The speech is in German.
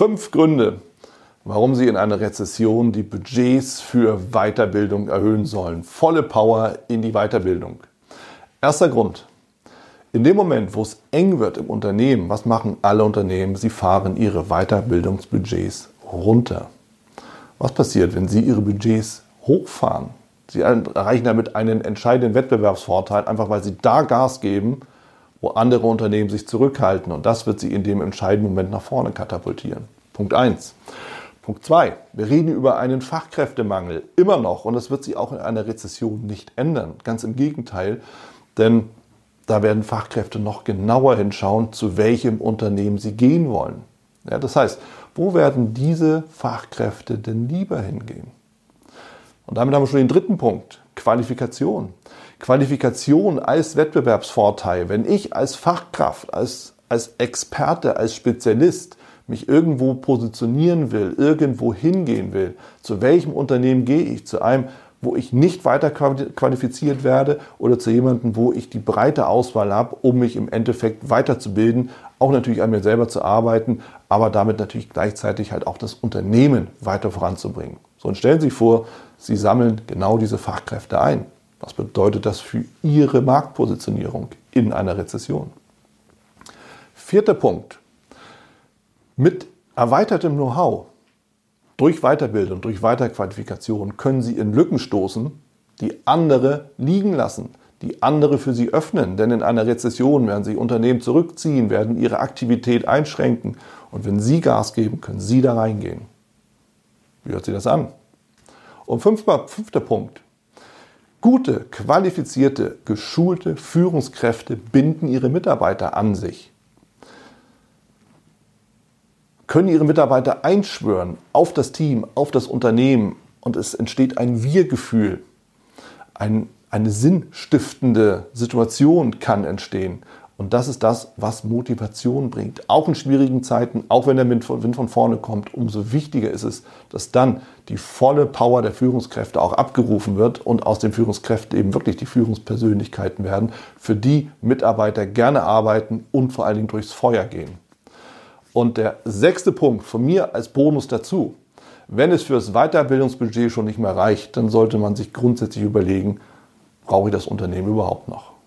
Fünf Gründe, warum Sie in einer Rezession die Budgets für Weiterbildung erhöhen sollen. Volle Power in die Weiterbildung. Erster Grund. In dem Moment, wo es eng wird im Unternehmen, was machen alle Unternehmen? Sie fahren ihre Weiterbildungsbudgets runter. Was passiert, wenn Sie Ihre Budgets hochfahren? Sie erreichen damit einen entscheidenden Wettbewerbsvorteil, einfach weil Sie da Gas geben, wo andere Unternehmen sich zurückhalten. Und das wird sie in dem entscheidenden Moment nach vorne katapultieren. Punkt 1. Punkt 2. Wir reden über einen Fachkräftemangel immer noch und das wird sich auch in einer Rezession nicht ändern. Ganz im Gegenteil, denn da werden Fachkräfte noch genauer hinschauen, zu welchem Unternehmen sie gehen wollen. Ja, das heißt, wo werden diese Fachkräfte denn lieber hingehen? Und damit haben wir schon den dritten Punkt, Qualifikation. Qualifikation als Wettbewerbsvorteil, wenn ich als Fachkraft, als, als Experte, als Spezialist mich irgendwo positionieren will, irgendwo hingehen will, zu welchem Unternehmen gehe ich? Zu einem, wo ich nicht weiter qualifiziert werde oder zu jemandem, wo ich die breite Auswahl habe, um mich im Endeffekt weiterzubilden, auch natürlich an mir selber zu arbeiten, aber damit natürlich gleichzeitig halt auch das Unternehmen weiter voranzubringen. So, und stellen Sie sich vor, Sie sammeln genau diese Fachkräfte ein. Was bedeutet das für Ihre Marktpositionierung in einer Rezession? Vierter Punkt. Mit erweitertem Know-how, durch Weiterbildung, durch Weiterqualifikation können Sie in Lücken stoßen, die andere liegen lassen, die andere für Sie öffnen. Denn in einer Rezession werden sich Unternehmen zurückziehen, werden ihre Aktivität einschränken. Und wenn Sie Gas geben, können Sie da reingehen. Wie hört sich das an? Und fünfter, fünfter Punkt. Gute, qualifizierte, geschulte Führungskräfte binden ihre Mitarbeiter an sich, können ihre Mitarbeiter einschwören auf das Team, auf das Unternehmen und es entsteht ein Wir-Gefühl. Ein, eine sinnstiftende Situation kann entstehen. Und das ist das, was Motivation bringt. Auch in schwierigen Zeiten, auch wenn der Wind von vorne kommt, umso wichtiger ist es, dass dann die volle Power der Führungskräfte auch abgerufen wird und aus den Führungskräften eben wirklich die Führungspersönlichkeiten werden, für die Mitarbeiter gerne arbeiten und vor allen Dingen durchs Feuer gehen. Und der sechste Punkt von mir als Bonus dazu. Wenn es fürs Weiterbildungsbudget schon nicht mehr reicht, dann sollte man sich grundsätzlich überlegen, brauche ich das Unternehmen überhaupt noch?